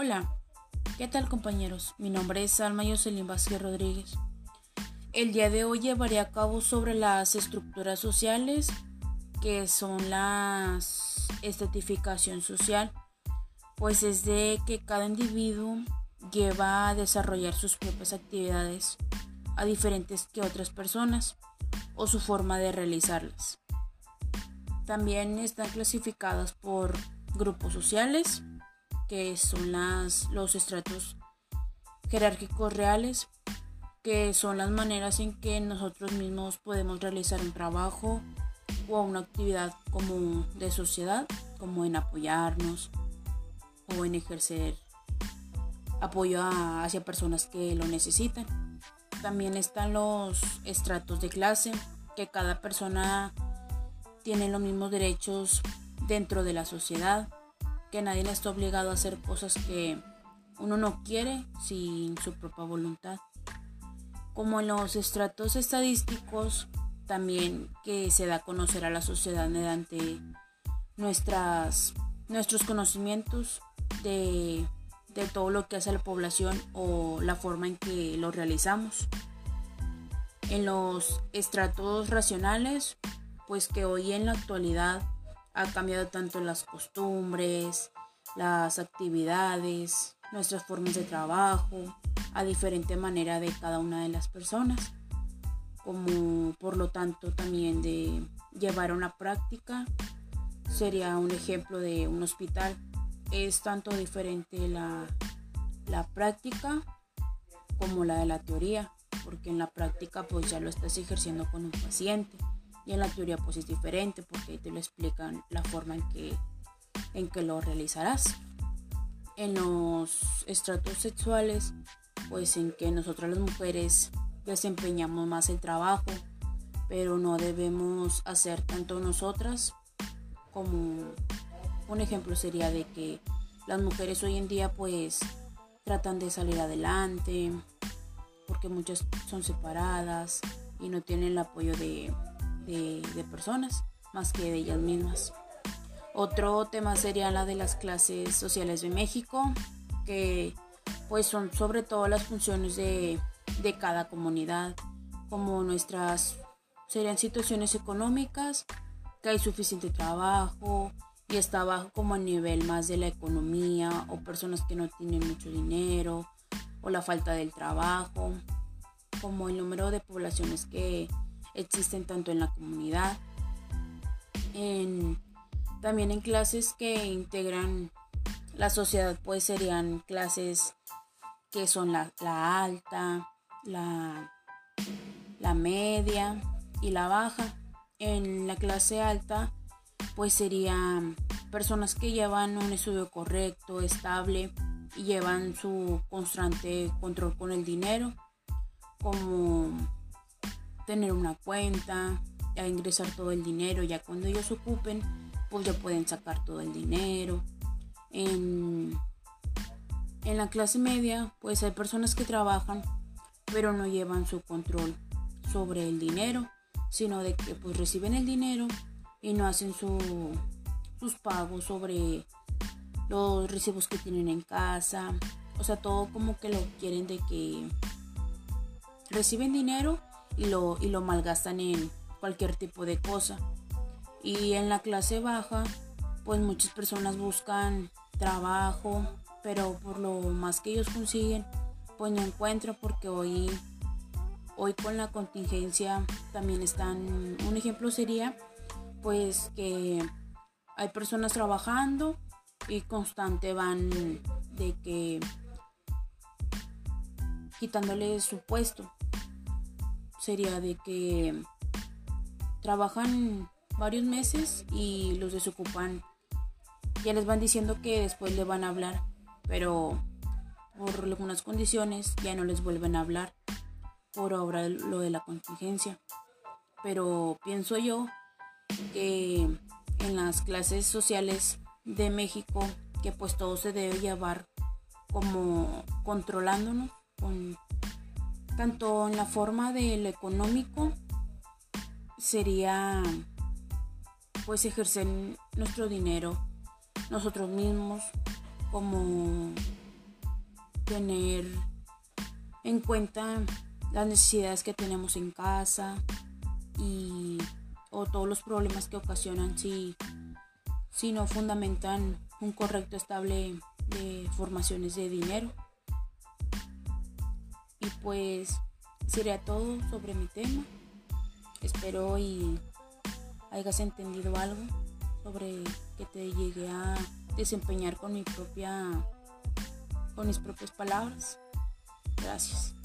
Hola, ¿qué tal compañeros? Mi nombre es Alma Jocelyn Vázquez Rodríguez. El día de hoy llevaré a cabo sobre las estructuras sociales, que son la estratificación social, pues es de que cada individuo lleva a desarrollar sus propias actividades a diferentes que otras personas o su forma de realizarlas. También están clasificadas por grupos sociales, que son las, los estratos jerárquicos reales, que son las maneras en que nosotros mismos podemos realizar un trabajo o una actividad como de sociedad, como en apoyarnos o en ejercer apoyo hacia personas que lo necesitan. También están los estratos de clase, que cada persona tiene los mismos derechos dentro de la sociedad que nadie le está obligado a hacer cosas que uno no quiere sin su propia voluntad. Como en los estratos estadísticos, también que se da a conocer a la sociedad mediante nuestras, nuestros conocimientos de, de todo lo que hace la población o la forma en que lo realizamos. En los estratos racionales, pues que hoy en la actualidad ha cambiado tanto las costumbres, las actividades, nuestras formas de trabajo, a diferente manera de cada una de las personas, como por lo tanto también de llevar una práctica sería un ejemplo de un hospital. Es tanto diferente la, la práctica como la de la teoría, porque en la práctica pues ya lo estás ejerciendo con un paciente y en la teoría pues es diferente porque te lo explican la forma en que, en que lo realizarás. En los estratos sexuales, pues en que nosotras las mujeres desempeñamos más el trabajo, pero no debemos hacer tanto nosotras como un ejemplo sería de que las mujeres hoy en día pues tratan de salir adelante porque muchas son separadas y no tienen el apoyo de de, personas más que de ellas mismas. Otro tema sería la de las clases sociales de México, que pues son sobre todo las funciones de, de, cada comunidad, como nuestras serían situaciones económicas, que hay suficiente trabajo y está bajo como a nivel más de la economía o personas que no tienen mucho dinero o la falta del trabajo, como el número de poblaciones que existen tanto en la comunidad, también en clases que integran la sociedad, pues serían clases que son la, alta, la, la media y la baja. En la clase alta, pues serían personas que llevan un estudio correcto, estable y llevan su constante control con el dinero, como tener una cuenta, a ingresar todo el dinero, ya cuando ellos ocupen, pues ya pueden sacar todo el dinero. En, la clase media, pues hay personas que trabajan, pero no llevan su control sobre el dinero, sino de que pues reciben el dinero y no hacen su, sus pagos sobre los recibos que tienen en casa. O sea, todo como que lo quieren de que reciben dinero y lo, y lo malgastan en cualquier tipo de cosa. Y en la clase baja, pues muchas personas buscan trabajo, pero por lo más que ellos consiguen, pues no encuentran porque hoy, hoy con la contingencia también están, un ejemplo sería pues que hay personas trabajando y constante van de que quitándole su puesto sería de que trabajan varios meses y los desocupan. Ya les van diciendo que después le van a hablar, pero por algunas condiciones ya no les vuelven a hablar por ahora lo de la contingencia. Pero pienso yo que en las clases sociales de México, que pues todo se debe llevar como controlándonos con tanto en la forma del económico sería pues ejercer nuestro dinero nosotros mismos como tener en cuenta las necesidades que tenemos en casa y o todos los problemas que ocasionan si, si no fundamentan un correcto estable de formaciones de dinero. Y pues sería todo sobre mi tema. Espero y hayas entendido algo sobre que te llegue a desempeñar con mi propia con mis propias palabras. Gracias.